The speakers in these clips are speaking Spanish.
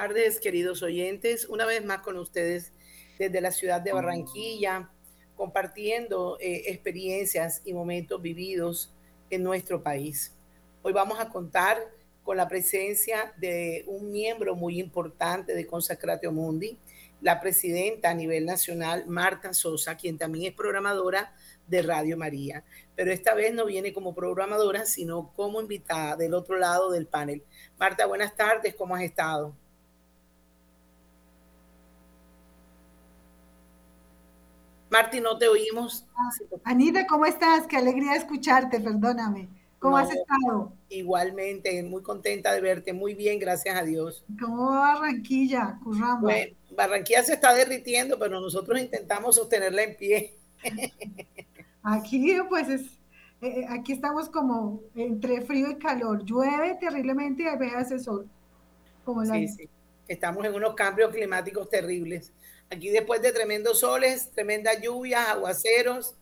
Tardes, queridos oyentes. Una vez más con ustedes desde la ciudad de Barranquilla, compartiendo eh, experiencias y momentos vividos en nuestro país. Hoy vamos a contar con la presencia de un miembro muy importante de Consacratio Mundi, la presidenta a nivel nacional, Marta Sosa, quien también es programadora de Radio María. Pero esta vez no viene como programadora, sino como invitada del otro lado del panel. Marta, buenas tardes, ¿cómo has estado? Marti, no te oímos. Anita, ¿cómo estás? Qué alegría escucharte, perdóname. ¿Cómo has estado? Igualmente, muy contenta de verte, muy bien, gracias a Dios. ¿Cómo va Barranquilla, Curramba? Barranquilla se está derritiendo, pero nosotros intentamos sostenerla en pie. Aquí, pues, es, eh, eh, aquí estamos como entre frío y calor. Llueve terriblemente y a veces hace sol. Como sí, sí. Estamos en unos cambios climáticos terribles. Aquí después de tremendos soles, tremendas lluvias, aguaceros,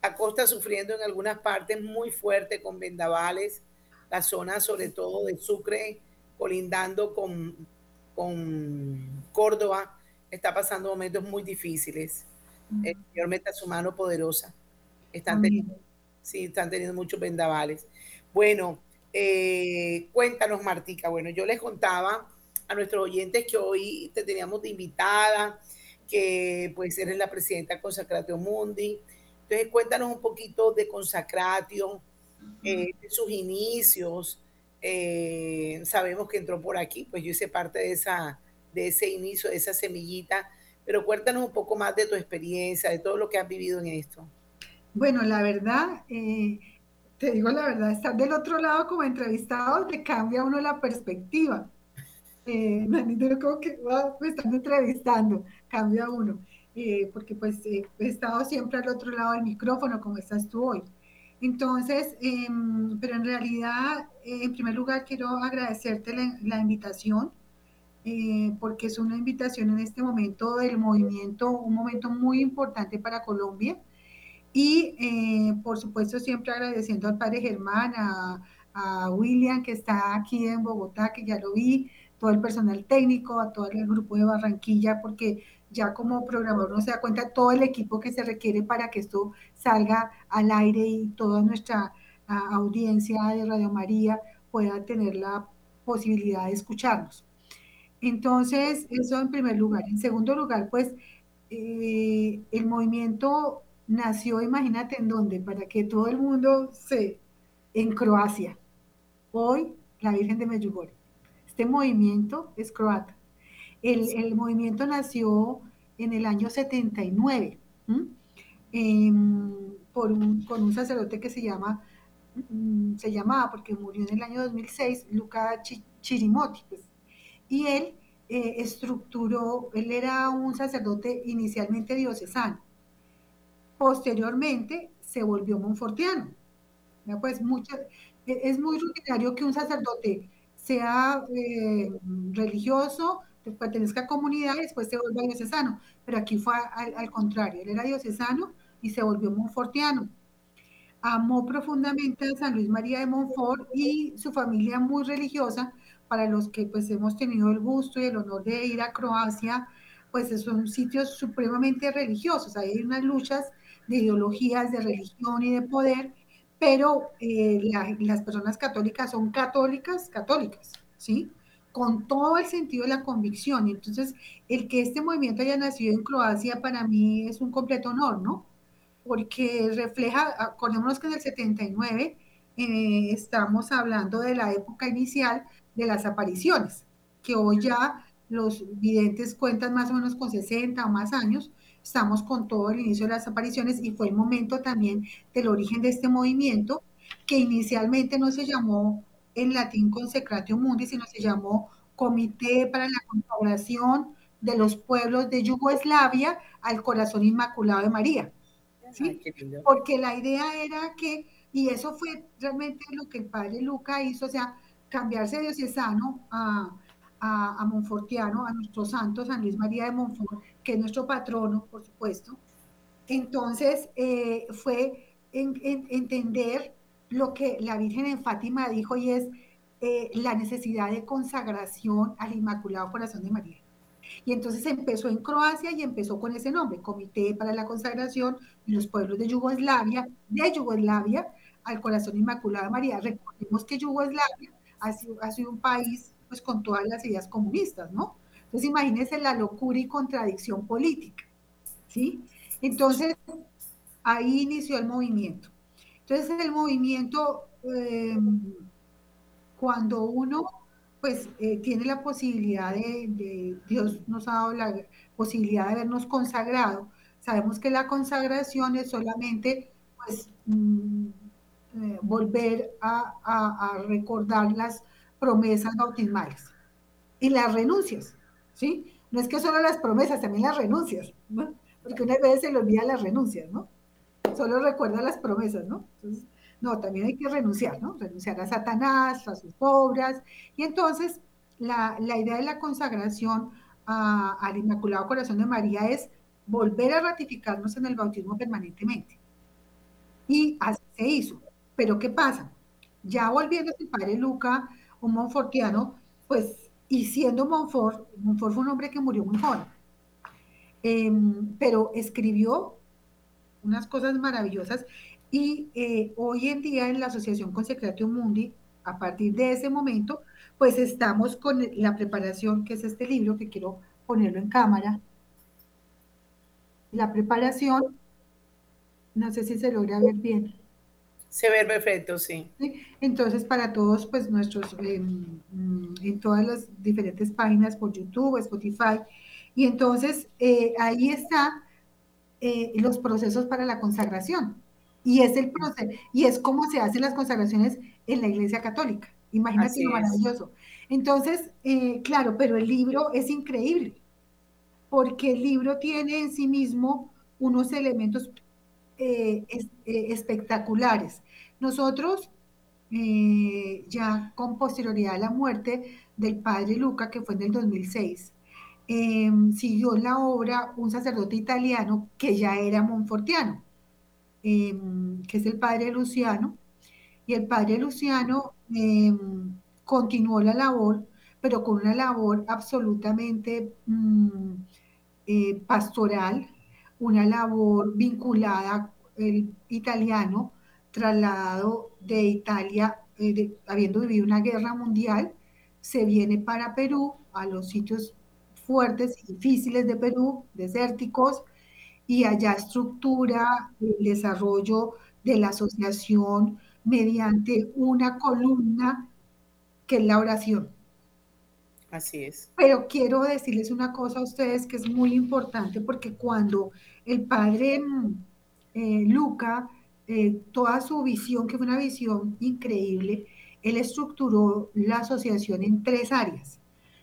la costa sufriendo en algunas partes muy fuerte con vendavales, la zona sobre todo de Sucre, colindando con, con Córdoba, está pasando momentos muy difíciles. El señor meta su mano poderosa. Están teniendo, sí, están teniendo muchos vendavales. Bueno, eh, cuéntanos, Martica. Bueno, yo les contaba a nuestros oyentes que hoy te teníamos de invitada que pues eres la presidenta de Consacratio Mundi. Entonces cuéntanos un poquito de Consacratio, eh, de sus inicios. Eh, sabemos que entró por aquí, pues yo hice parte de, esa, de ese inicio, de esa semillita, pero cuéntanos un poco más de tu experiencia, de todo lo que has vivido en esto. Bueno, la verdad, eh, te digo la verdad, estar del otro lado como entrevistado te cambia uno la perspectiva. Eh, como que me están entrevistando, cambia uno, eh, porque pues eh, he estado siempre al otro lado del micrófono como estás tú hoy. Entonces, em, pero en realidad, eh, en primer lugar, quiero agradecerte la, la invitación, porque es una invitación en este momento del movimiento, un momento muy importante para Colombia. Y por supuesto, siempre agradeciendo al padre Germán, a, a William, que está aquí en Bogotá, que ya lo vi, todo el personal técnico, a todo el grupo de Barranquilla, porque ya como programador no se da cuenta todo el equipo que se requiere para que esto salga al aire y toda nuestra audiencia de Radio María pueda tener la posibilidad de escucharnos. Entonces, eso en primer lugar. En segundo lugar, pues eh, el movimiento nació, imagínate en dónde, para que todo el mundo se, en Croacia. Hoy, la Virgen de Medjugorje. Este movimiento es croata. El, movimiento nació en el año 79 em, por con un sacerdote que se llama, mm, se llamaba porque murió en el año 2006, Luca Chirimoti. Pues. y él eh, estructuró, él era un sacerdote inicialmente diocesano. Posteriormente se volvió monfortiano. Pues e, es muy rutinario que un sacerdote sea eh, religioso, pertenezca a comunidad después se vuelva diocesano. Pero aquí fue al, contrario, él era diocesano y se volvió monfortiano. Amó profundamente a San Luis María de Montfort y su familia muy religiosa, para los que pues hemos tenido el gusto y el honor de ir a Croacia, pues son sitios supremamente religiosos, hay unas luchas de ideologías, de religión y de poder, pero eh, las personas católicas son católicas, católicas, ¿sí? Con todo el sentido de la convicción. Entonces, el que este movimiento haya nacido en Croacia para mí es un completo honor, ¿no? Porque refleja, acordémonos que en el 79 eh, estamos hablando de la época inicial de las apariciones, que hoy ya los videntes cuentan más o menos con 60 o más años, estamos con todo el inicio de las apariciones y fue el momento también del origen de este movimiento, que inicialmente no se llamó en latín Consecratio Mundi, sino se llamó Comité para la Consagración de los Pueblos de Yugoslavia al Corazón Inmaculado de María. ¿sí? Porque la idea era que, y eso fue realmente lo que el padre Luca hizo, o sea, cambiarse de diocesano a, a, a Monfortiano, a nuestro santo San Luis María de Monfort, que es nuestro patrono, por supuesto. Entonces, eh, fue entender lo que la Virgen en Fátima dijo y es, eh, la necesidad de consagración al Inmaculado Corazón de María. Y entonces empezó en Croacia y empezó con ese nombre, Comité para la Consagración de los Pueblos de Yugoslavia, de Yugoslavia al Corazón Inmaculado de María. Recordemos que Yugoslavia ha sido, ha sido un país pues con todas las ideas comunistas, ¿no? Entonces imagínense la locura y contradicción política, ¿sí? Entonces ahí inició el movimiento. Entonces el movimiento, eh, cuando uno pues eh, tiene la posibilidad de, Dios nos ha dado la posibilidad de vernos consagrado. Sabemos que la consagración es solamente pues mm, eh, volver a, recordar las promesas bautismales y las renuncias, ¿sí? No es que solo las promesas, también las renuncias, ¿no? Porque una vez se le olvida las renuncias, ¿no? Solo recuerda las promesas, ¿no? Entonces, no, también hay que renunciar, ¿no? Renunciar a Satanás, a sus obras. Y entonces, la, idea de la consagración al Inmaculado Corazón de María es volver a ratificarnos en el bautismo permanentemente. Y así se hizo. Pero ¿qué pasa? Ya volviendo el padre Luca, un monfortiano, pues, y siendo Monfort, Monfort fue un hombre que murió muy joven, em, pero escribió unas cosas maravillosas y eh, hoy en día en la Asociación Consecratio Mundi, a partir de ese momento, pues estamos con la preparación, que es este libro, que quiero ponerlo en cámara. La preparación, no sé si se logra ver bien. Se ve perfecto, sí. Entonces, para todos, pues nuestros, en todas las diferentes páginas por YouTube, Spotify, y entonces eh, ahí está eh, los procesos para la consagración. Y es el proceso, y es cómo se hacen las consagraciones en la Iglesia Católica. Imagínate lo maravilloso. Entonces, eh, claro, pero el libro es increíble, porque el libro tiene en sí mismo unos elementos eh, espectaculares. Nosotros, ya con posterioridad a la muerte del padre Luca, que fue en el 2006, Em, siguió la obra un sacerdote italiano que ya era monfortiano, em, que es el padre Luciano, y el padre Luciano em, continuó la labor, pero con una labor absolutamente mm, eh, pastoral, una labor vinculada el italiano, trasladado de Italia, eh, habiendo vivido una guerra mundial, se viene para Perú, a los sitios fuertes y difíciles de Perú, desérticos, y allá estructura el desarrollo de la asociación mediante una columna que es la oración. Así es. Pero quiero decirles una cosa a ustedes que es muy importante porque cuando el padre eh, Luca, eh, toda su visión, que fue una visión increíble, él estructuró la asociación en tres áreas.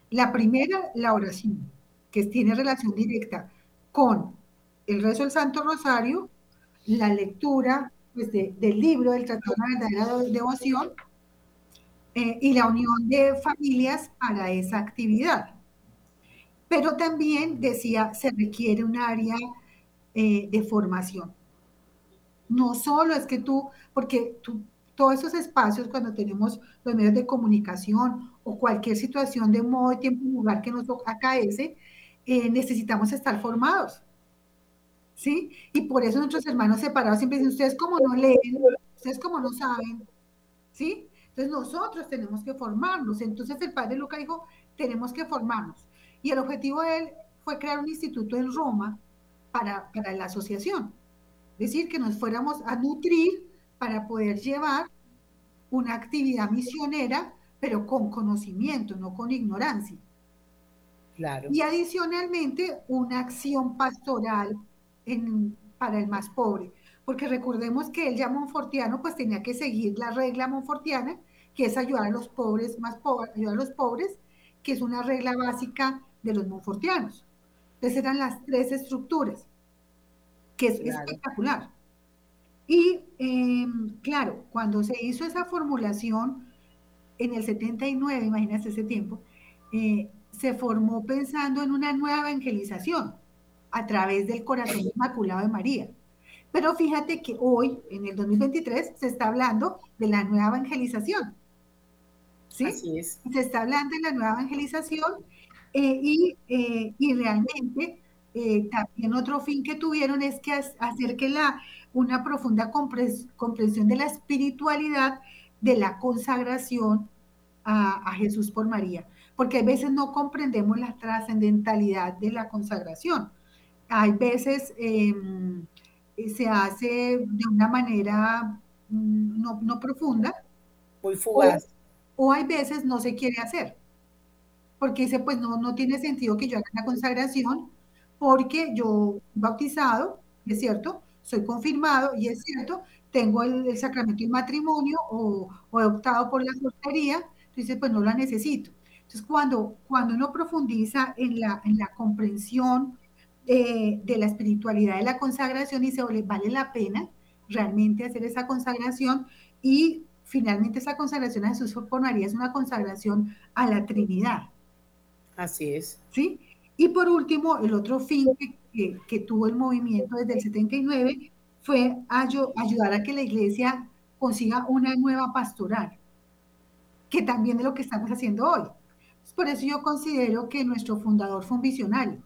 La primera, la oración, que tiene relación directa con el rezo del Santo Rosario, la lectura pues, del libro del Tratado de la Verdadera Devoción eh, y la unión de familias para esa actividad. Pero también decía, se requiere un área eh, de formación. No solo es que tú, porque tú, todos esos espacios cuando tenemos los medios de comunicación o cualquier situación de modo, tiempo y lugar que nos acaece, eh, necesitamos estar formados. ¿Sí? Y por eso nuestros hermanos separados siempre dicen, ustedes como no leen, ustedes como no saben, ¿sí? Entonces nosotros tenemos que formarnos. Entonces el padre Luca dijo, tenemos que formarnos. Y el objetivo de él fue crear un instituto en Roma para, para la asociación. Es decir, que nos fuéramos a nutrir para poder llevar una actividad misionera pero con conocimiento, no con ignorancia. Claro. Y adicionalmente una acción pastoral para el más pobre, porque recordemos que el ya monfortiano pues tenía que seguir la regla monfortiana, que es ayudar a los pobres más pobres, ayudar a los pobres, que es una regla básica de los monfortianos. Entonces eran las tres estructuras, que es espectacular. Y em, claro, cuando se hizo esa formulación, en el 79, imagínate ese tiempo, eh, se formó pensando en una nueva evangelización a través del corazón inmaculado de María. Pero fíjate que hoy, en el 2023, se está hablando de la nueva evangelización. ¿sí? Se está hablando de la nueva evangelización eh, y, eh, y, realmente eh, también otro fin que tuvieron es que hacer que la, una profunda comprensión de la espiritualidad de la consagración a, a Jesús por María, porque a veces no comprendemos la trascendentalidad de la consagración. Hay veces em, se hace de una manera mm, no, no profunda. Muy fugaz. O, hay veces no se quiere hacer. Porque dice, pues no, no tiene sentido que yo haga la consagración porque yo bautizado, es cierto, soy confirmado y es cierto, tengo el, sacramento del matrimonio o, he optado por la soltería, entonces pues no la necesito. Entonces cuando, cuando uno profundiza en la, en la comprensión eh, de la espiritualidad de la consagración y se vale la pena realmente hacer esa consagración y finalmente esa consagración a Jesús por María es una consagración a la Trinidad. Así es. ¿Sí? Y por último, el otro fin que, que, tuvo el movimiento desde el 79 fue ayudar a que la iglesia consiga una nueva pastoral, que también es lo que estamos haciendo hoy. Por eso yo considero que nuestro fundador fue un visionario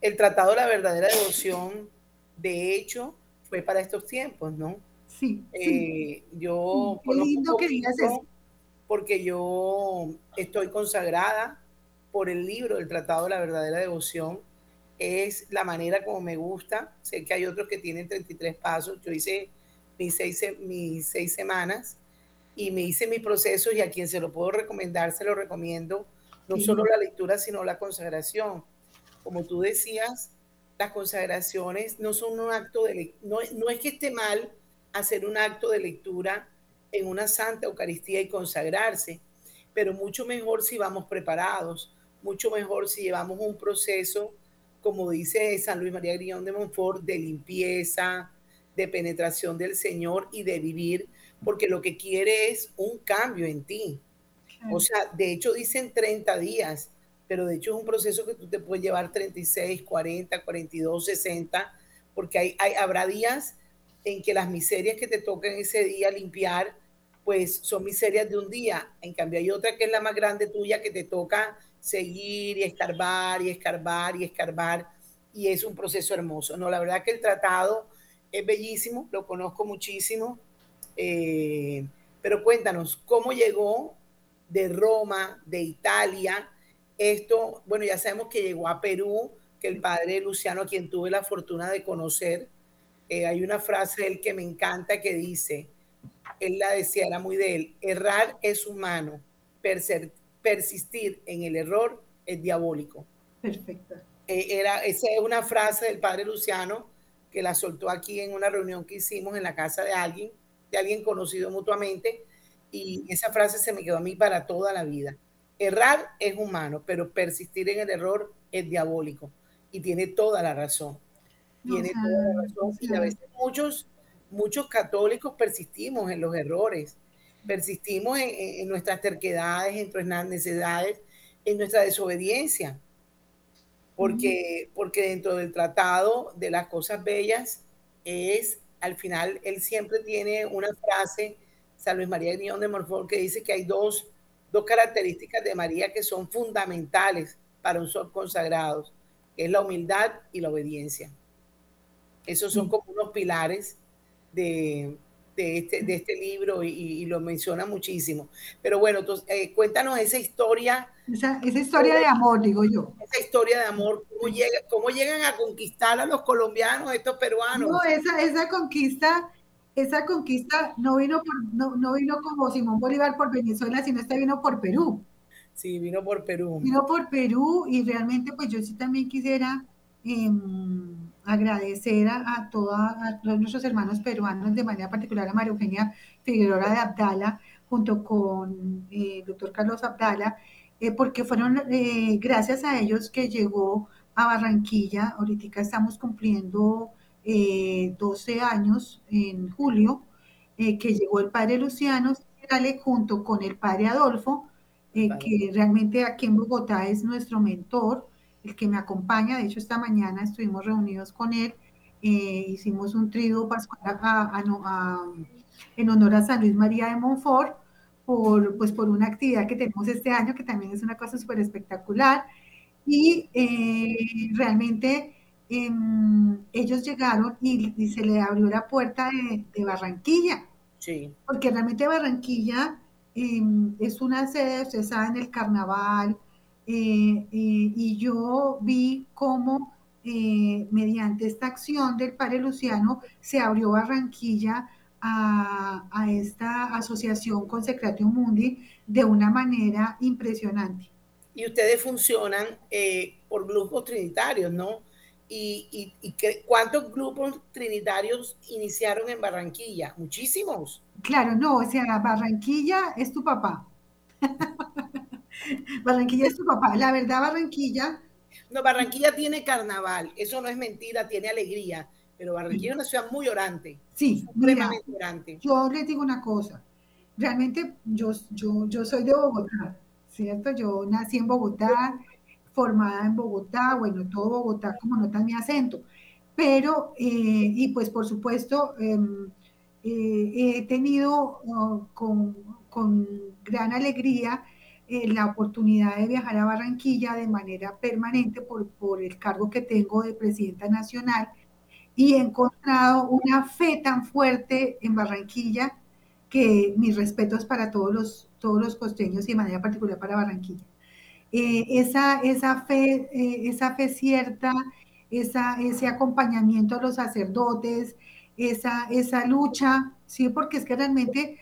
el Tratado de la Verdadera Devoción, de hecho, fue para estos tiempos, ¿no? Sí. Eh, yo. Qué lindo que digas eso. Porque yo estoy consagrada por el libro del Tratado de la Verdadera Devoción. Es la manera como me gusta. Sé que hay otros que tienen 33 pasos. Yo hice mis seis, mis seis semanas y me hice mi proceso y a quien se lo puedo recomendar, se lo recomiendo. No solo la lectura, sino la consagración como tú decías, las consagraciones no son un acto de no, no es que esté mal hacer un acto de lectura en una santa Eucaristía y consagrarse, pero mucho mejor si vamos preparados, mucho mejor si llevamos un proceso, como dice San Luis María Grillón de Montfort, de limpieza, de penetración del Señor y de vivir, porque lo que quiere es un cambio en ti. O sea, de hecho dicen 30 días, pero de hecho es un proceso que tú te puedes llevar 36, 40, 42, 60, porque hay, hay, habrá días en que las miserias que te tocan ese día limpiar, pues son miserias de un día. En cambio hay otra que es la más grande tuya que te toca seguir y escarbar y escarbar y escarbar y es un proceso hermoso. No, la verdad que el tratado es bellísimo, lo conozco muchísimo, eh, pero cuéntanos, ¿cómo llegó de Roma, de Italia, esto, bueno, ya sabemos que llegó a Perú, que el padre Luciano, a quien tuve la fortuna de conocer, eh, hay una frase de él que me encanta que dice, él la decía, era muy de él, errar es humano, persistir en el error es diabólico. Perfecto. Eh, era, esa es una frase del padre Luciano que la soltó aquí en una reunión que hicimos en la casa de alguien, de alguien conocido mutuamente, y esa frase se me quedó a mí para toda la vida. Errar es humano, pero persistir en el error es diabólico. Y tiene toda la razón. Tiene toda la razón. Y a veces muchos, muchos católicos persistimos en los errores, persistimos en, nuestras terquedades, en nuestras necesidades, en nuestra desobediencia. Porque, porque dentro del tratado de las cosas bellas es, al final, él siempre tiene una frase, San Luis María Guión de Morfón, que dice que hay dos dos características de María que son fundamentales para un sol consagrado, que es la humildad y la obediencia. Esos son como unos pilares de, este, de este libro y, lo menciona muchísimo. Pero bueno, entonces, eh, cuéntanos esa historia. Esa, historia de amor, digo yo. Esa historia de amor, ¿cómo, llega, cómo llegan a conquistar a los colombianos, estos peruanos? No, esa, esa conquista esa conquista no vino, no, no, vino como Simón Bolívar por Venezuela, sino esta vino por Perú. Sí, vino por Perú. Vino por Perú y realmente pues yo sí también quisiera em, agradecer a, todos nuestros hermanos peruanos, de manera particular a María Eugenia Figueroa de Abdala, junto con eh, el doctor Carlos Abdala, eh, porque fueron eh, gracias a ellos que llegó a Barranquilla, ahorita estamos cumpliendo 12 eh, años en julio, eh, que llegó el padre Luciano junto con el padre Adolfo, eh, que realmente aquí en Bogotá es nuestro mentor, el que me acompaña. De hecho, esta mañana estuvimos reunidos con él, hicimos un triduo pascual en honor a San Luis María de Montfort. por, pues, por una actividad que tenemos este año, que también es una cosa súper espectacular. Y eh, realmente em, ellos llegaron y, se le abrió la puerta de, Barranquilla. Sí. Porque realmente Barranquilla em, es una sede, ustedes saben, el carnaval, eh, eh, y yo vi cómo eh, mediante esta acción del Padre Luciano se abrió Barranquilla a, esta asociación Consecratio Mundi de una manera impresionante. Y ustedes funcionan por grupos trinitarios, ¿no? ¿Y, y, cuántos grupos trinitarios iniciaron en Barranquilla? Muchísimos. Claro, no, o sea, Barranquilla es tu papá. Barranquilla es tu papá. La verdad, Barranquilla. No, Barranquilla tiene carnaval. Eso no es mentira, tiene alegría. Pero Barranquilla es una ciudad muy orante. Sí, supremamente orante. Yo les digo una cosa. Realmente yo, yo, yo soy de Bogotá, ¿cierto? Yo nací en Bogotá, formada en Bogotá, bueno, todo Bogotá como nota mi acento. Pero, eh, y pues por supuesto, em, eh, he tenido oh, con, con gran alegría eh, la oportunidad de viajar a Barranquilla de manera permanente por, por el cargo que tengo de presidenta nacional y he encontrado una fe tan fuerte en Barranquilla que mis respetos para todos los, todos los costeños y de manera particular para Barranquilla. Eh, esa, esa, fe, eh, esa fe cierta, esa, ese acompañamiento a los sacerdotes, esa, esa lucha, sí, porque es que realmente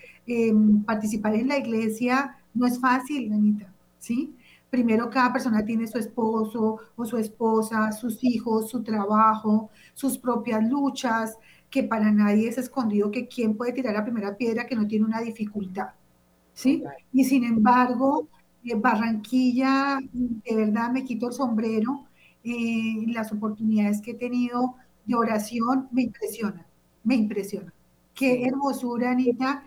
participar en la iglesia no es fácil, Anita, ¿sí? Primero cada persona tiene su esposo o su esposa, sus hijos, su trabajo, sus propias luchas, que para nadie es escondido que quién puede tirar la primera piedra que no tiene una dificultad, ¿sí? Y sin embargo, eh, Barranquilla, de verdad me quito el sombrero, eh, las oportunidades que he tenido de oración me impresionan, me impresiona. Qué hermosura, Anita,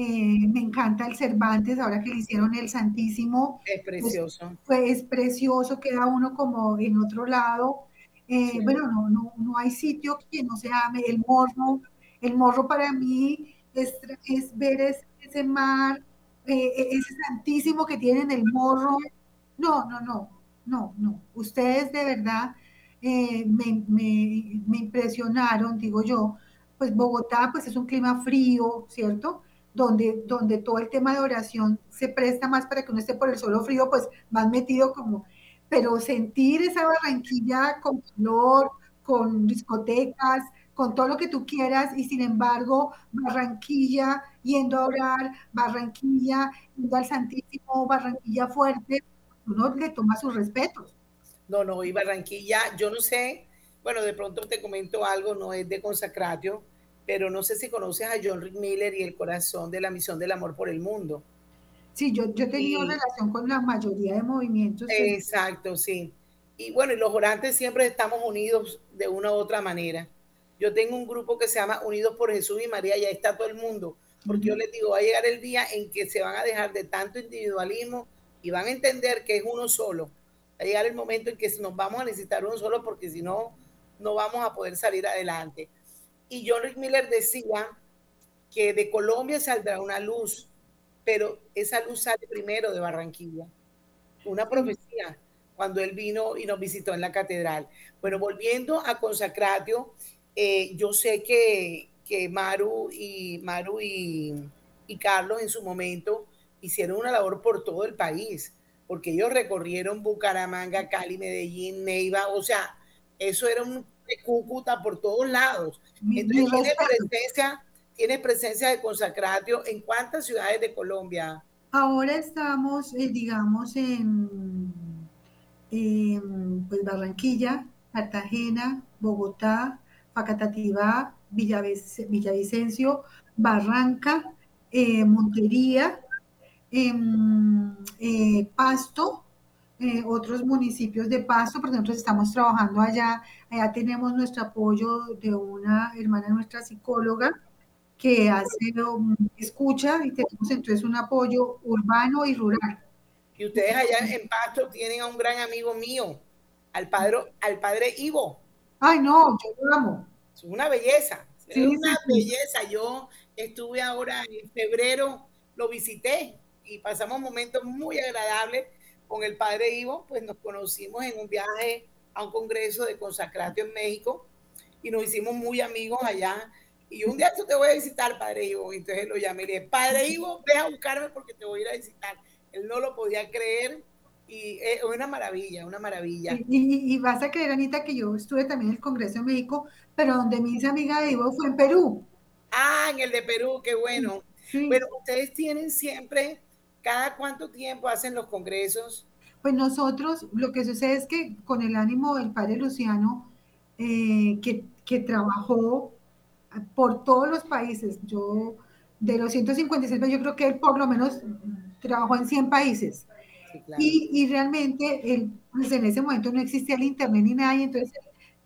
eh, me encanta el Cervantes, ahora que le hicieron el Santísimo. Es precioso. Pues, es precioso, queda uno como en otro lado. Eh, bueno, no, no, no hay sitio que no se ame. El morro, el morro para mí es, es ver ese, mar, eh, e, ese santísimo que tienen el morro. No, no, no, no, no. Ustedes de verdad me, me, me impresionaron, digo yo. Pues Bogotá, pues es un clima frío, ¿cierto? Donde, donde todo el tema de oración se presta más para que uno esté por el solo frío, pues más metido como, pero sentir esa Barranquilla con calor, con discotecas, con todo lo que tú quieras, y sin embargo, Barranquilla yendo a orar, Barranquilla yendo al Santísimo, Barranquilla fuerte, uno le toma sus respetos. No, no, y Barranquilla, yo no sé, bueno, de pronto te comento algo, no es de consacratio, pero no sé si conoces a John Rick Miller y el corazón de la misión del amor por el mundo. Sí, yo, yo he tenido relación con la mayoría de movimientos. Exacto, sí. Y bueno, y los orantes siempre estamos unidos de una u otra manera. Yo tengo un grupo que se llama Unidos por Jesús y María, y ahí está todo el mundo, porque yo les digo, va a llegar el día en que se van a dejar de tanto individualismo y van a entender que es uno solo. Va a llegar el momento en que nos vamos a necesitar uno solo, porque si no, no vamos a poder salir adelante. Y John Rick Miller decía que de Colombia saldrá una luz, pero esa luz sale primero de Barranquilla. Una profecía cuando él vino y nos visitó en la catedral. Bueno, volviendo a Consacratio, eh, yo sé que, que Maru y Maru y, y Carlos en su momento hicieron una labor por todo el país, porque ellos recorrieron Bucaramanga, Cali, Medellín, Neiva, o sea, eso era un de Cúcuta por todos lados. Entonces, tiene presencia, tiene presencia de consacratio en cuántas ciudades de Colombia. Ahora estamos, eh, digamos, en, pues Barranquilla, Cartagena, Bogotá, Facatativá, Villavicencio, Barranca, eh, Montería, em, eh, Pasto, eh, otros municipios de Pasto, porque nosotros estamos trabajando allá, allá tenemos nuestro apoyo de una hermana nuestra psicóloga que hace escucha y tenemos entonces un apoyo urbano y rural. Y ustedes allá en Pasto tienen a un gran amigo mío, al padre, al padre Ivo. Ay, no, yo lo amo. Es una belleza, es una belleza. Yo estuve ahora en febrero lo visité y pasamos momentos muy agradables con el padre Ivo, pues nos conocimos en un viaje a un congreso de consacratio en México y nos hicimos muy amigos allá. Y un día te voy a visitar, padre Ivo. Entonces lo llamé y le dije, padre Ivo, ve a buscarme porque te voy a ir a visitar. Él no lo podía creer y es una maravilla, una maravilla. Y, vas a creer, Anita, que yo estuve también en el Congreso de México, pero donde mi amiga de Ivo fue en Perú. Ah, en el de Perú, qué bueno. Pero ustedes tienen siempre, cada cuánto tiempo hacen los congresos. Pues nosotros, lo que sucede es que con el ánimo del padre Luciano, eh, que, que trabajó por todos los países, yo de los 156, yo creo que él por lo menos trabajó en 100 países. Y, realmente él, pues en ese momento no existía el internet ni nada, y entonces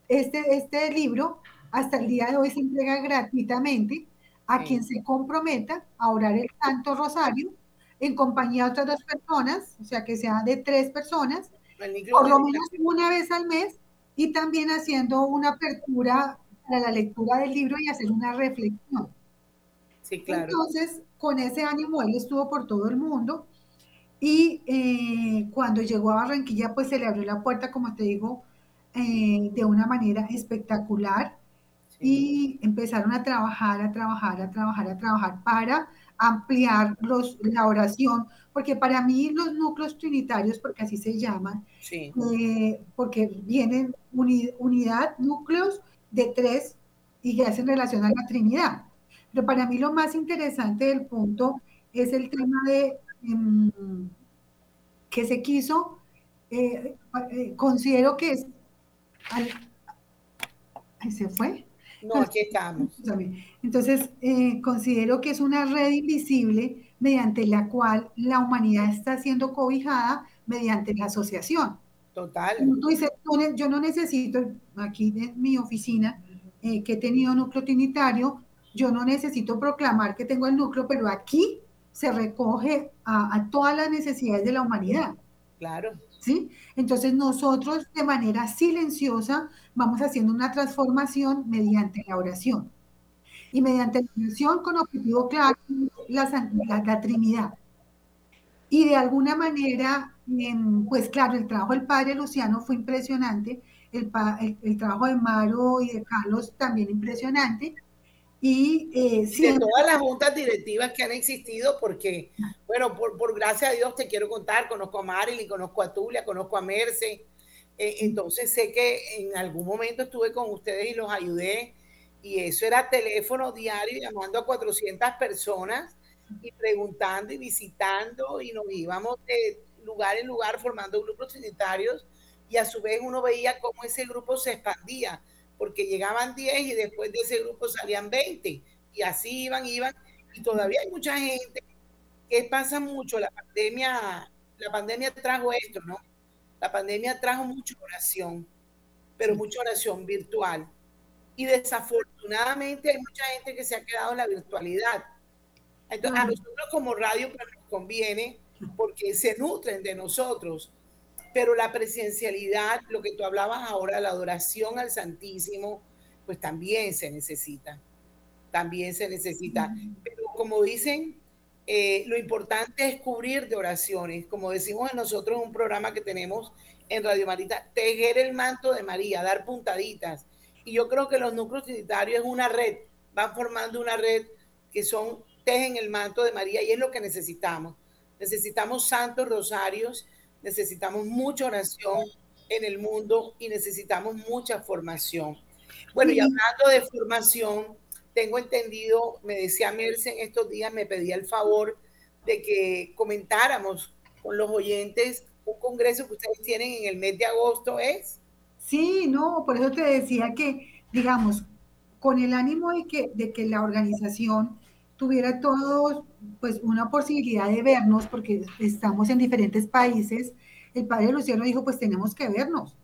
este, este libro hasta el día de hoy se entrega gratuitamente a quien se comprometa a orar el Santo Rosario en compañía de otras dos personas, o sea que sea de tres personas, por lo menos una vez al mes, y también haciendo una apertura para la lectura del libro y hacer una reflexión. Sí, claro. Entonces, con ese ánimo, él estuvo por todo el mundo y eh, cuando llegó a Barranquilla, pues se le abrió la puerta, como te digo, eh, de una manera espectacular. Y empezaron a trabajar, a trabajar, a trabajar, a trabajar para ampliar los, la oración, porque para mí los núcleos trinitarios, porque así se llaman, eh, porque vienen unidad, núcleos de tres y que hacen relación a la Trinidad. Pero para mí lo más interesante del punto es el tema de Em, que se quiso, eh, eh, considero que es... ¿Se fue? No, aquí estamos. Entonces, eh, considero que es una red invisible mediante la cual la humanidad está siendo cobijada mediante la asociación. Total. Dices, yo no necesito, aquí en mi oficina, que he tenido núcleo trinitario, yo no necesito proclamar que tengo el núcleo, pero aquí se recoge a, todas las necesidades de la humanidad. Claro. Entonces nosotros de manera silenciosa vamos haciendo una transformación mediante la oración. Y mediante la oración con objetivo claro, la, la, Trinidad. Y de alguna manera, pues claro, el trabajo del padre Luciano fue impresionante, el, el trabajo de Maro y de Carlos también impresionante, y eh, de todas las juntas directivas que han existido, porque, bueno, por, por gracia a Dios te quiero contar, conozco a Marilyn, conozco a Tulia, conozco a Merce, eh, entonces sé que en algún momento estuve con ustedes y los ayudé, y eso era teléfono diario llamando a 400 personas y preguntando y visitando, y nos íbamos de lugar en lugar formando grupos trinitarios, y a su vez uno veía cómo ese grupo se expandía porque llegaban 10 y después de ese grupo salían 20 y así iban, iban y todavía hay mucha gente que pasa mucho, la pandemia, la pandemia trajo esto, ¿no? La pandemia trajo mucha oración, pero mucha oración virtual. Y desafortunadamente hay mucha gente que se ha quedado en la virtualidad. Entonces, a nosotros como radio pues, nos conviene porque se nutren de nosotros pero la presencialidad, lo que tú hablabas ahora, la adoración al Santísimo, pues también se necesita, también se necesita. Pero como dicen, eh, lo importante es cubrir de oraciones, como decimos en nosotros un programa que tenemos en Radio Marita, tejer el manto de María, dar puntaditas. Y yo creo que los núcleos trinitarios es una red, van formando una red que son, tejen el manto de María y es lo que necesitamos. Necesitamos santos rosarios, necesitamos mucha oración en el mundo y necesitamos mucha formación. Bueno, y hablando de formación, tengo entendido, me decía Merce en estos días, me pedía el favor de que comentáramos con los oyentes un congreso que ustedes tienen en el mes de agosto, ¿es? Sí, no, por eso te decía que, digamos, con el ánimo de que, de que la organización tuviera todos pues una posibilidad de vernos, porque estamos en diferentes países, el padre Luciano dijo, pues tenemos que vernos,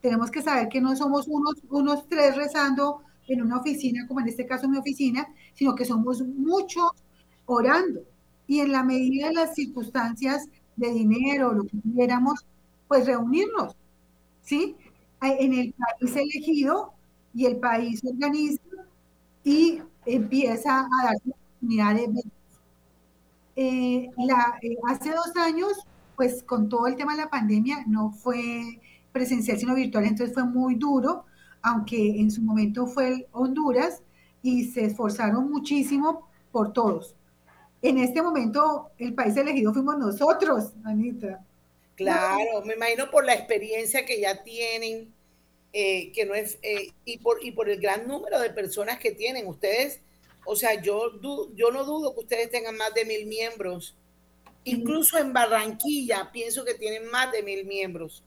tenemos que saber que no somos unos, unos tres rezando en una oficina, como en este caso mi oficina, sino que somos muchos orando. Y en la medida de las circunstancias de dinero, lo que tuviéramos, pues reunirnos, ¿sí? En el país elegido y el país organiza y empieza a dar eh, la, eh, hace dos años, pues con todo el tema de la pandemia, no fue presencial sino virtual, entonces fue muy duro, aunque en su momento fue Honduras y se esforzaron muchísimo por todos. En este momento, el país elegido fuimos nosotros, Anita. Claro, me imagino por la experiencia que ya tienen, eh, que no es, y, por, y por el gran número de personas que tienen. Ustedes o sea, yo, yo no dudo que ustedes tengan más de mil miembros. Incluso en Barranquilla pienso que tienen más de mil miembros.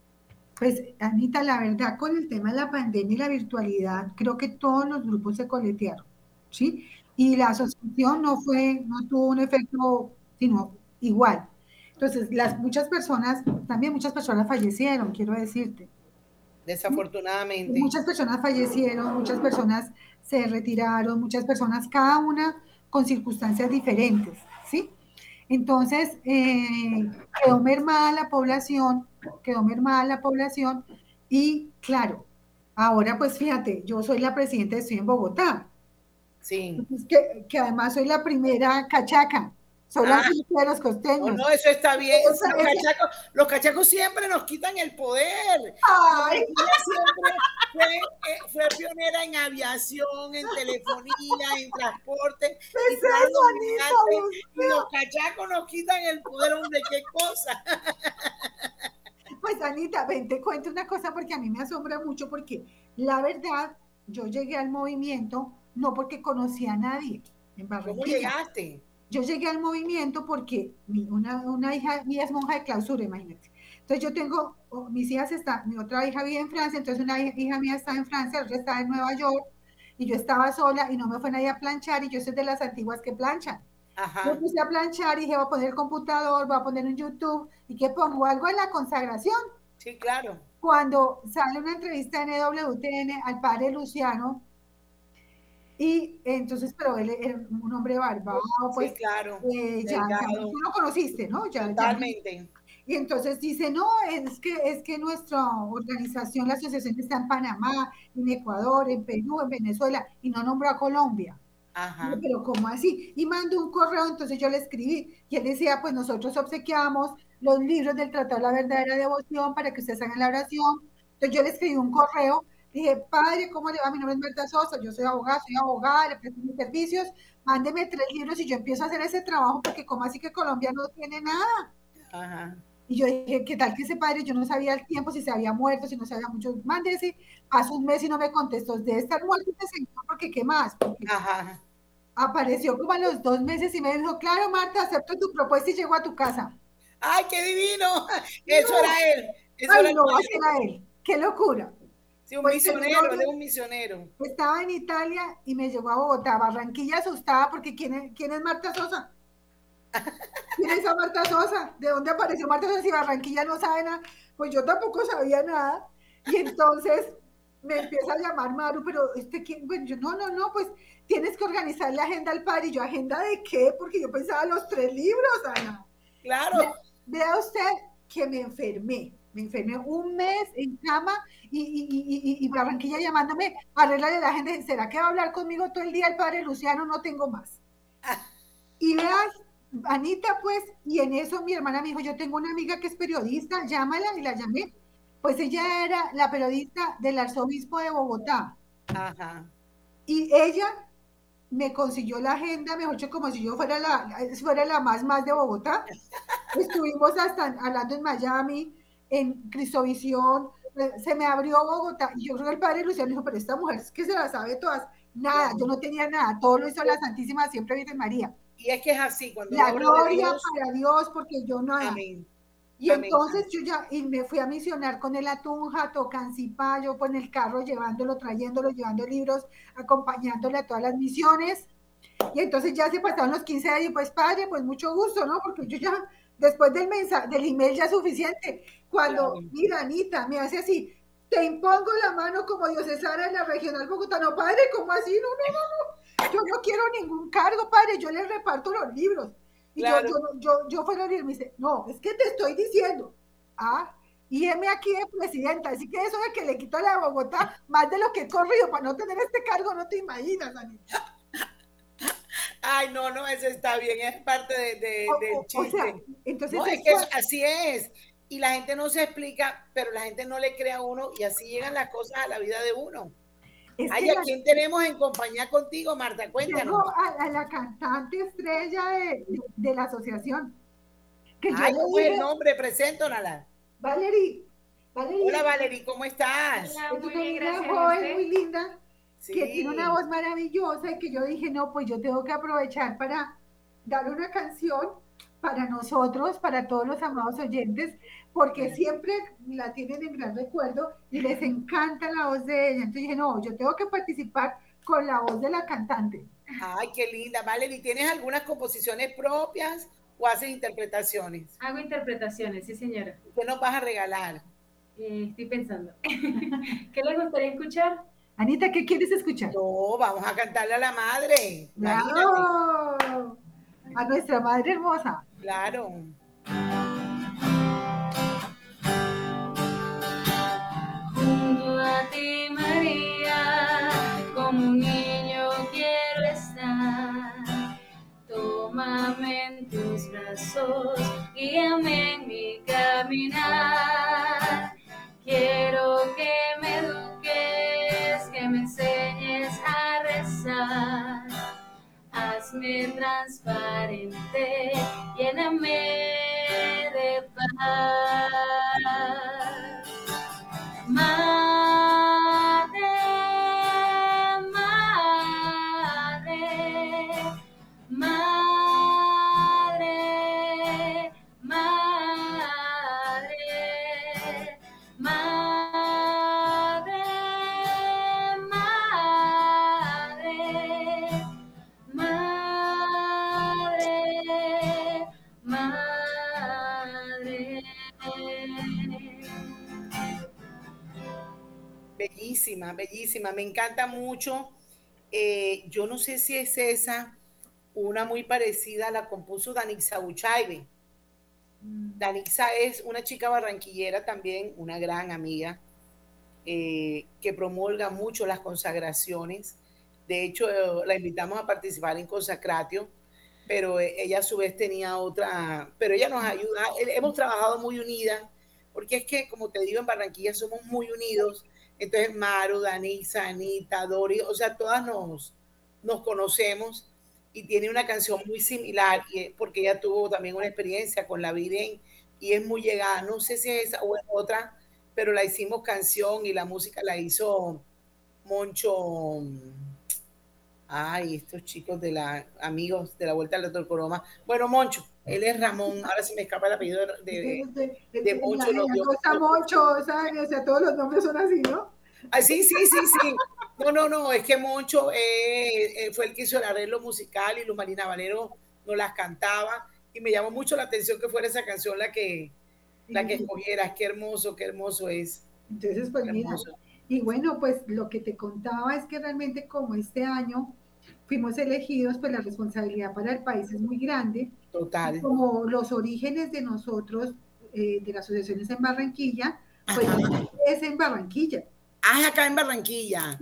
Pues, Anita, la verdad, con el tema de la pandemia y la virtualidad, creo que todos los grupos se coletearon, ¿sí? Y la asociación no fue, no tuvo un efecto, sino igual. Entonces, las muchas personas, también muchas personas fallecieron, quiero decirte. Desafortunadamente. Muchas personas fallecieron, muchas personas se retiraron, muchas personas, cada una con circunstancias diferentes, ¿sí? Entonces, eh, quedó mermada la población, quedó mermada la población y claro, ahora pues fíjate, yo soy la presidenta, estoy en Bogotá. Sí. Que, que además soy la primera cachaca son ah, los costeños. No, eso está bien. los, cachacos, siempre nos quitan el poder. Ay. Siempre eh, fue, pionera en aviación, en telefonía, en transporte. y, los cachacos nos quitan el poder, ¿de qué cosa? Pues Anita, ven, te cuento una cosa porque a mí me asombra mucho porque la verdad, yo llegué al movimiento no porque conocía a nadie. En ¿Cómo llegaste? Yo llegué al movimiento porque mi, una, una, hija mía es monja de clausura, imagínate. Entonces yo tengo, oh, mis hijas están, mi otra hija vive en Francia, entonces una hija mía está en Francia, otra está en Nueva York, y yo estaba sola y no me fue nadie a planchar, y yo soy de las antiguas que planchan. Ajá. Yo puse a planchar y dije, voy a poner el computador, voy a poner en YouTube, y que pongo algo en la consagración. Sí, claro. Cuando sale una entrevista en EWTN al padre Luciano, y entonces, pero él era un hombre barbado, pues. Sí, claro. Eh, ya, tú lo conociste, ¿no? Ya, Totalmente. y entonces dice, no, es que, es que nuestra organización, la asociación está en Panamá, en Ecuador, en Perú, en Venezuela, y no nombró a Colombia. Ajá. Pero ¿cómo así? Y mandó un correo, entonces yo le escribí, y él decía, pues nosotros obsequiamos los libros del Tratado de la Verdadera Devoción para que ustedes hagan la oración. Entonces yo le escribí un correo Dije, padre, ¿cómo le va? Mi nombre es Marta Sosa, yo soy abogada, soy abogada, le presto mis servicios, mándeme tres libros y yo empiezo a hacer ese trabajo porque como así que Colombia no tiene nada. Ajá. Y yo dije, ¿qué tal que ese padre? Yo no sabía el tiempo, si se había muerto, si no sabía mucho. Mándese, hace un mes y no me contestó. Debe estar muerto señor, porque ¿qué más? Ajá. Apareció como a los dos meses y me dijo, claro, Marta, acepto tu propuesta y llegó a tu casa. ¡Ay, qué divino! Eso era él. Eso Ay, no, era él. ¡Qué locura! Sí, un pues, misionero, él es un misionero. Estaba en Italia y me llegó a Bogotá, Barranquilla asustada porque ¿quién es, quién es Marta Sosa? ¿Quién es esa Marta Sosa? ¿De dónde apareció Marta Sosa si Barranquilla no sabe nada? Pues yo tampoco sabía nada. Y entonces me empieza a llamar Maru, pero este quién, bueno, yo no, no, no, pues tienes que organizar la agenda al padre. Y yo, ¿agenda de qué? Porque yo pensaba los tres libros, Ana. Claro. vea usted que me enfermé me enfermé un mes en cama y, y, y, Barranquilla llamándome, arregla de la gente, ¿será que va a hablar conmigo todo el día el padre Luciano? No tengo más. Y veas, Anita, pues, y en eso mi hermana me dijo, yo tengo una amiga que es periodista, llámala, y la llamé. Pues ella era la periodista del arzobispo de Bogotá. Ajá. Y ella me consiguió la agenda, mejor dicho, como si yo fuera la, fuera la más más de Bogotá. Estuvimos hasta hablando en Miami, en Cristovisión, eh, se me abrió Bogotá, y yo creo que el padre Luciano dijo, pero esta mujer es que se la sabe todas, nada, yo no tenía nada, todo lo hizo la Santísima Siempre Virgen María. Y es que es así, cuando la gloria para Dios, porque yo no Amén. Y entonces yo ya y me fui a misionar con el Atunja, Tocancipá, yo con el carro llevándolo, trayéndolo, llevando libros, acompañándole a todas las misiones. Y entonces ya se pasaron los 15 años, pues padre, pues mucho gusto, ¿no? Porque yo ya, después del mensaje, del email ya suficiente. Cuando, mira, Anita, me hace así, te impongo la mano como diocesana en la regional Bogotá. No, padre, ¿cómo así? No, no, no, no. Yo no quiero ningún cargo, padre, yo le reparto los libros. Y yo, yo, yo, yo fuera a me dice, no, es que te estoy diciendo. Ah, y heme aquí de presidenta, así que eso de que le quito la de Bogotá, más de lo que he corrido para no tener este cargo, no te imaginas, Anita. Ay, no, no, eso está bien, es parte de, del chiste. entonces es que así es. Y la gente no se explica, pero la gente no le cree a uno y así llegan las cosas a la vida de uno. Ay, ¿a quién tenemos en compañía contigo, Marta? Cuéntanos. A, la cantante estrella de, la asociación. Ay, ¿cómo es el nombre? Preséntonala. Valerie. Hola, Valerie, ¿cómo estás? Hola, muy una joven muy linda que tiene una voz maravillosa y que yo dije, no, pues yo tengo que aprovechar para dar una canción para nosotros, para todos los amados oyentes, porque siempre la tienen en gran recuerdo y les encanta la voz de ella. Entonces dije, no, yo tengo que participar con la voz de la cantante. Ay, qué linda. Valerie, ¿tienes algunas composiciones propias o haces interpretaciones? Hago interpretaciones, sí, señora. ¿Qué nos vas a regalar? Eh, estoy pensando. ¿Qué les gustaría escuchar? Anita, ¿qué quieres escuchar? No, vamos a cantarle a la madre. Claro. A nuestra madre hermosa. Claro. Junto a ti, María, como un niño quiero estar. Tómame en tus brazos, guíame en mi caminar. Hazme transparente, lléname de paz. Bellísima, bellísima. Me encanta mucho. Eh, yo no sé si es esa, una muy parecida, la compuso Danixa Buchaibe. Mm. Danixa es una chica barranquillera también, una gran amiga, eh, que promulga mucho las consagraciones. De hecho, la invitamos a participar en Consacratio, pero ella a su vez tenía otra, pero ella nos ayuda, hemos trabajado muy unidas, porque es que, como te digo, en Barranquilla somos muy unidos entonces, Maru, Danisa, Anita, Dori, o sea, todas nos, nos conocemos y tiene una canción muy similar porque ella tuvo también una experiencia con la Virgen y es muy llegada. No sé si es esa o es otra, pero la hicimos canción y la música la hizo Moncho. Ay, estos chicos de la amigos de la Vuelta al Doctor Coroma. Bueno, Moncho, él es Ramón, ahora se me escapa el apellido de, de, de, Moncho. La, cosa Moncho, ¿sabes? O sea, todos los nombres son así, ¿no? Ah, sí, sí, sí, sí. No, no, no, es que Moncho eh, eh, fue el que hizo el arreglo musical y Luz Marina Valero nos las cantaba y me llamó mucho la atención que fuera esa canción la que, la que escogieras. Qué hermoso, qué hermoso es. Entonces, pues mira, y bueno, pues lo que te contaba es que realmente como este año fuimos elegidos, pues la responsabilidad para el país es muy grande. Total. Como los orígenes de nosotros, eh, de las asociaciones en Barranquilla, pues es en Barranquilla. Ah, acá en Barranquilla.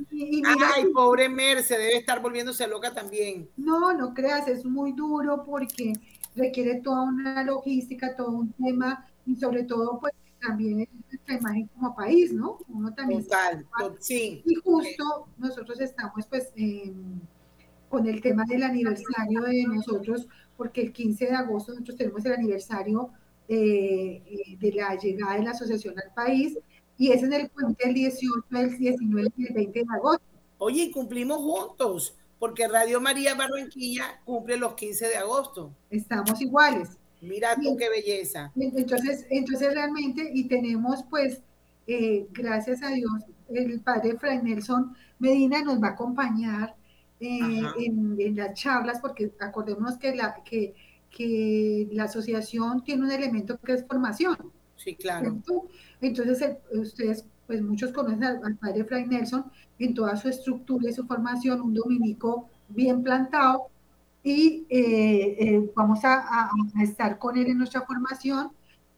Ay, pobre Merce, debe estar volviéndose loca también. No, no creas, es muy duro porque requiere toda una logística, todo un tema y sobre todo pues también es nuestra imagen como país, ¿no? Uno también. Total, sí. Y justo nosotros estamos pues con el tema del aniversario de nosotros, porque el 15 de agosto nosotros tenemos el aniversario eh, eh, de la llegada de la asociación al país y es en el puente del 18, el 19 y el 20 de agosto. Oye, cumplimos juntos, porque Radio María Barranquilla cumple los 15 de agosto. Estamos iguales. Mira tú qué belleza. Entonces, entonces realmente, y tenemos pues, eh, gracias a Dios, el padre Fray Nelson Medina nos va a acompañar eh, en, las charlas, porque acordémonos que la, que, que la asociación tiene un elemento que es formación. Sí, claro. Entonces, ustedes, pues muchos conocen al, padre Fray Nelson en toda su estructura y su formación, un dominico bien plantado, y eh, eh, vamos a, estar con él en nuestra formación,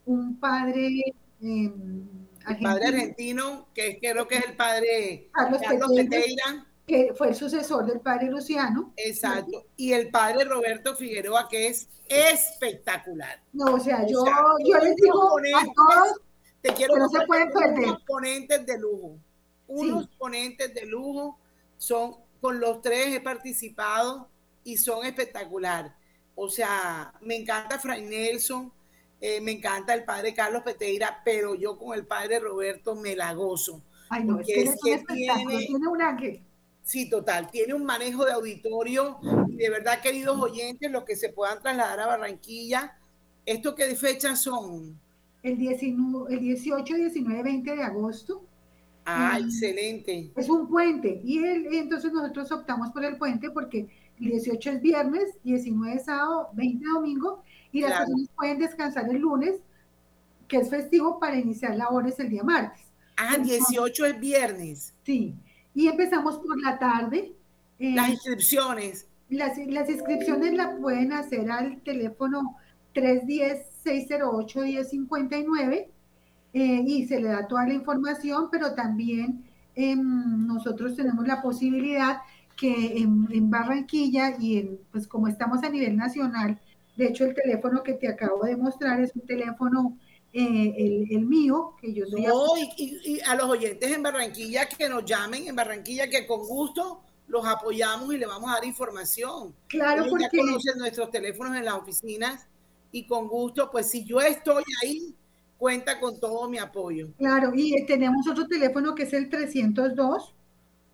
un padre... Em, el padre argentino, que creo que es el padre Carlos, Peteira. que fue el sucesor del padre Luciano. Exacto. Y el padre Roberto Figueroa, que es espectacular. No, o sea, yo, yo les digo a todos, te quiero que no se pueden perder. Unos ponentes de lujo. Unos ponentes de lujo son, con los tres he participado y son espectacular. O sea, me encanta Fray Nelson, eh, me encanta el padre Carlos Peteira, pero yo con el padre Roberto me la gozo. Ay, no, es que, tiene, tiene un ángel. Sí, total. Tiene un manejo de auditorio y de verdad, queridos oyentes, los que se puedan trasladar a Barranquilla, ¿esto qué fechas son? El, 19, el 18, 19, 20 de agosto. Ah, excelente. Es un puente y el, entonces nosotros optamos por el puente porque 18 es viernes, 19 es sábado, 20 domingo y las personas pueden descansar el lunes, que es festivo, para iniciar labores el día martes. Ah, 18 es viernes. Sí. Y empezamos por la tarde. Eh, las inscripciones. Las, inscripciones las pueden hacer al teléfono 310-608-1059 eh, y se le da toda la información, pero también em, nosotros tenemos la posibilidad que en, Barranquilla y en, pues como estamos a nivel nacional, de hecho el teléfono que te acabo de mostrar es un teléfono eh, el, mío, que yo soy... y, a los oyentes en Barranquilla que nos llamen, en Barranquilla, que con gusto los apoyamos y le vamos a dar información. Claro, porque... Ya conocen nuestros teléfonos en las oficinas y con gusto, pues si yo estoy ahí, cuenta con todo mi apoyo. Claro, y tenemos otro teléfono que es el 302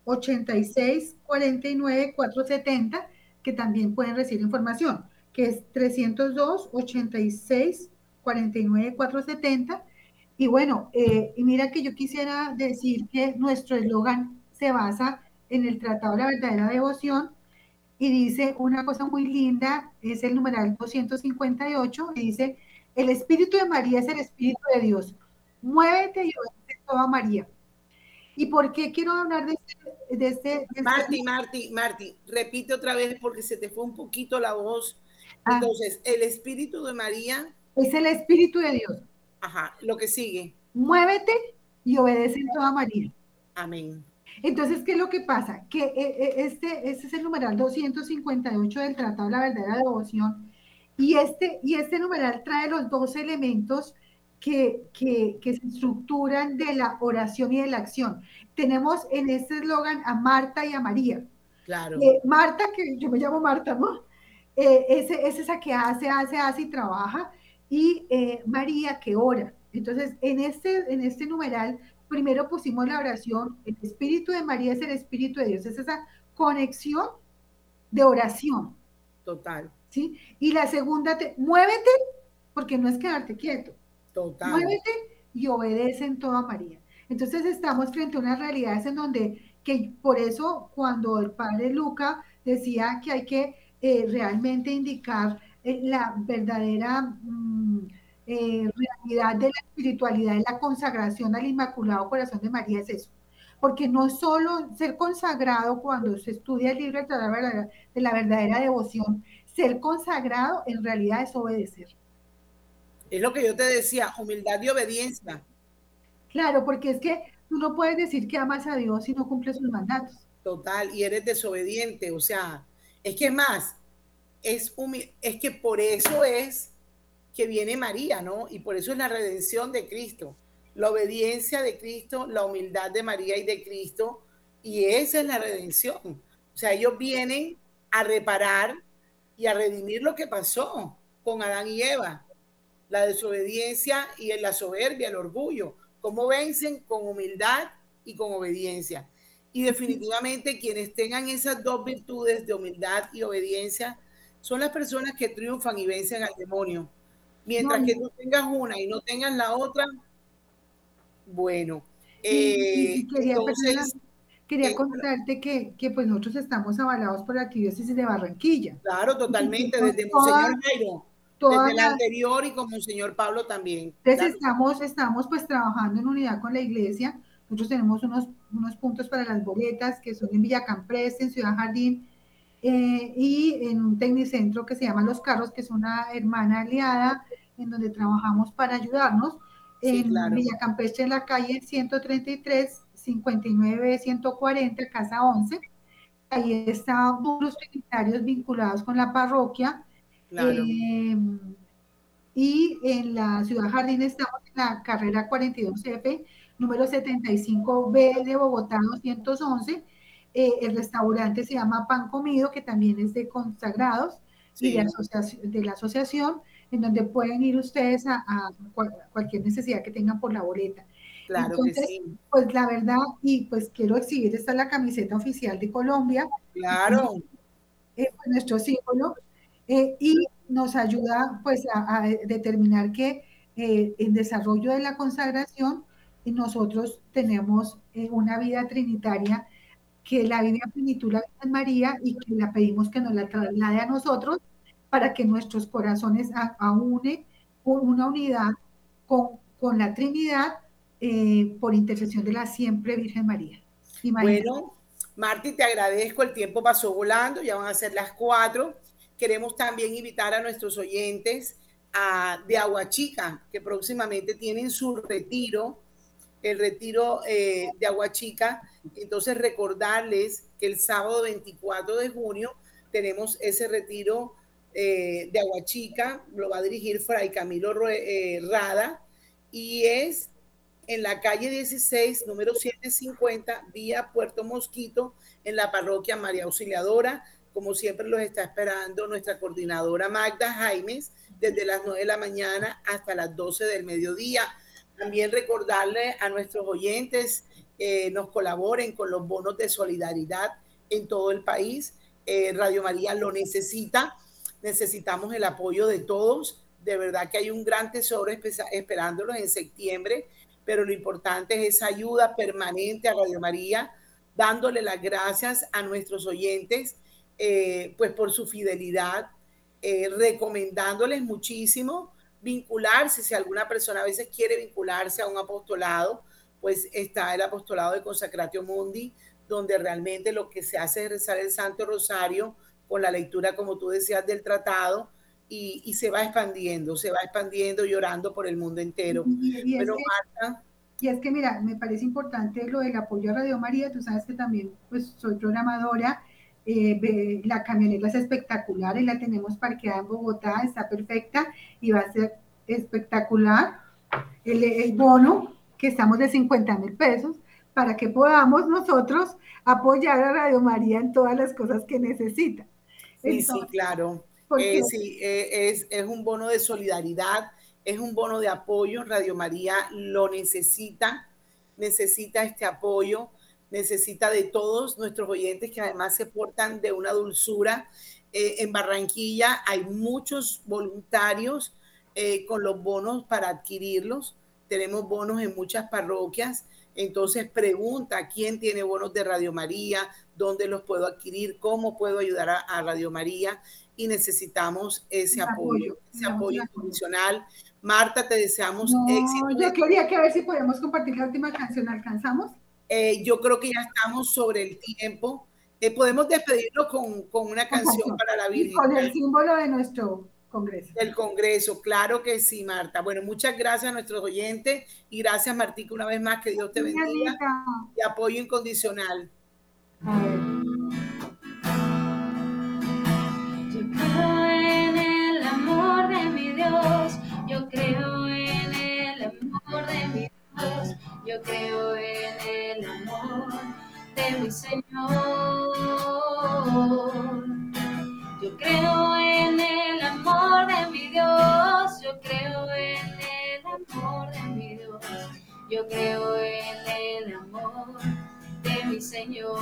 86 49 470, que también pueden recibir información, que es 302 86 49470. Y bueno, eh, y mira que yo quisiera decir que nuestro eslogan se basa en el Tratado de la Verdadera Devoción y dice una cosa muy linda, es el numeral 258, y dice, el Espíritu de María es el Espíritu de Dios. Muévete y obedece toda María. ¿Y por qué quiero hablar de este? De este, este Marti, Marti, Marti, repite otra vez porque se te fue un poquito la voz. Ah. Entonces, el Espíritu de María es el Espíritu de Dios. Ajá, lo que sigue. Muévete y obedece en toda María. Amén. Entonces, ¿qué es lo que pasa? Que eh, eh, este, este es el numeral 258 del Tratado de la Verdadera Devoción. Y este, y este numeral trae los dos elementos que, que, que, se estructuran de la oración y de la acción. Tenemos en este eslogan a Marta y a María. Claro. Eh, Marta, que yo me llamo Marta, ¿no? es, es, esa que hace, hace, hace y trabaja y eh, María que ora. Entonces, en este, en este numeral, primero pusimos la oración, el Espíritu de María es el Espíritu de Dios, es esa conexión de oración. Total. ¿Sí? Y la segunda, te, muévete, porque no es quedarte quieto. Total. Muévete y obedece en toda María. Entonces estamos frente a unas realidades en donde, que por eso cuando el padre Luca decía que hay que eh, realmente indicar eh, la verdadera mm, eh, realidad de la espiritualidad, de la consagración al Inmaculado Corazón de María es eso. Porque no solo ser consagrado cuando se estudia el libro de la, de la verdadera devoción, ser consagrado en realidad es obedecer. Es lo que yo te decía, humildad y obediencia. Claro, porque es que tú no puedes decir que amas a Dios si no cumples sus mandatos. Total, y eres desobediente, o sea, es que más, es, es que por eso es que viene María, ¿no? Y por eso es la redención de Cristo, la obediencia de Cristo, la humildad de María y de Cristo, y esa es la redención. O sea, ellos vienen a reparar y a redimir lo que pasó con Adán y Eva, la desobediencia y la soberbia, el orgullo, cómo vencen con humildad y con obediencia. Y definitivamente quienes tengan esas dos virtudes de humildad y obediencia son las personas que triunfan y vencen al demonio. Mientras que tú tengas una y no tengas la otra, bueno. Eh, quería, quería eh, contarte que, que, pues nosotros estamos avalados por la arquidiócesis de Barranquilla. Claro, totalmente, desde Monseñor Jairo, desde el anterior y con Monseñor Pablo también. Entonces estamos, estamos pues trabajando en unidad con la iglesia. Nosotros tenemos unos, unos puntos para las boletas que son en Villacampreste, en Ciudad Jardín, eh, y en un tecnicentro que se llama Los Carros, que es una hermana aliada en donde trabajamos para ayudarnos. en Villa Campestre, en la calle 133, 59, 140, casa 11. ahí están los trinitarios vinculados con la parroquia. Eh, y en la Ciudad Jardín estamos en la carrera 42F, número 75B de Bogotá 211. Eh, el restaurante se llama Pan Comido, que también es de consagrados y de, asociación, de la asociación, en donde pueden ir ustedes a, cualquier necesidad que tengan por la boleta. Claro que sí. Pues la verdad, y pues quiero exhibir, esta es la camiseta oficial de Colombia. Claro. Es nuestro símbolo. Eh, y nos ayuda pues a, determinar que eh, en desarrollo de la consagración nosotros tenemos eh, una vida trinitaria que la vive a plenitud la Virgen María y que la pedimos que nos la traslade a nosotros para que nuestros corazones aúne una unidad con, con la Trinidad eh, por intercesión de la siempre Virgen María. Bueno, Marti, te agradezco, el tiempo pasó volando, ya van a ser las cuatro. Queremos también invitar a nuestros oyentes a, de Aguachica, que próximamente tienen su retiro, el retiro eh, de Aguachica. Entonces, recordarles que el sábado 24 de junio tenemos ese retiro eh, de Aguachica, lo va a dirigir Fray Camilo Rada, y es en la calle 16, número 750, vía Puerto Mosquito, en la parroquia María Auxiliadora. Como siempre los está esperando nuestra coordinadora Magda Jaimes, desde las 9 de la mañana hasta las 12 del mediodía. También recordarle a nuestros oyentes que nos colaboren con los bonos de solidaridad en todo el país. Eh, Radio María lo necesita. Necesitamos el apoyo de todos. De verdad que hay un gran tesoro esperándolos en septiembre pero lo importante es esa ayuda permanente a Radio María, dándole las gracias a nuestros oyentes, eh, pues por su fidelidad, eh, recomendándoles muchísimo vincularse, si alguna persona a veces quiere vincularse a un apostolado, pues está el apostolado de Consacratio Mundi, donde realmente lo que se hace es rezar el Santo Rosario con la lectura, como tú decías, del tratado, y, se va expandiendo, se va expandiendo y orando por el mundo entero. Y, es que, es que, mira, me parece importante lo del apoyo a Radio María, tú sabes que también pues soy programadora, eh, la camioneta es espectacular y la tenemos parqueada en Bogotá, está perfecta y va a ser espectacular el, el bono que estamos de 50 mil pesos para que podamos nosotros apoyar a Radio María en todas las cosas que necesita. Sí, sí, claro. Eh, sí, eh, es, es un bono de solidaridad, es un bono de apoyo. Radio María lo necesita, necesita este apoyo, necesita de todos nuestros oyentes que además se portan de una dulzura. Eh, en Barranquilla hay muchos voluntarios con los bonos para adquirirlos. Tenemos bonos en muchas parroquias. Entonces pregunta quién tiene bonos de Radio María, dónde los puedo adquirir, cómo puedo ayudar a Radio María y necesitamos ese apoyo, ese apoyo incondicional. Marta, te deseamos éxito. Yo quería que a ver si podemos compartir la última canción. ¿Alcanzamos? Eh, yo creo que ya estamos sobre el tiempo. Eh, podemos despedirnos con, con una canción para la Virgen. con el símbolo de nuestro Congreso. Del Congreso, claro que sí, Marta. Bueno, muchas gracias a nuestros oyentes y gracias, Martica, una vez más, que Dios te bendiga y apoyo incondicional. Yo creo en el amor de mi Señor. Yo creo en el amor de mi Dios, yo creo en el amor de mi Dios, yo creo en el amor de mi Señor.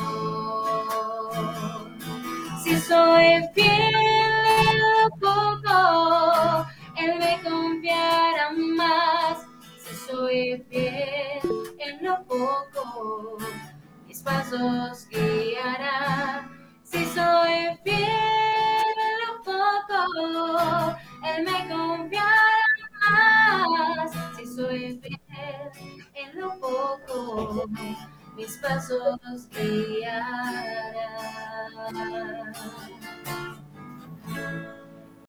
Si soy fiel poco, él me confiará más. Soy fiel en lo poco, mis pasos guiará. Si soy fiel en lo poco, Él me confiará más. Si soy fiel en lo poco, mis pasos guiará.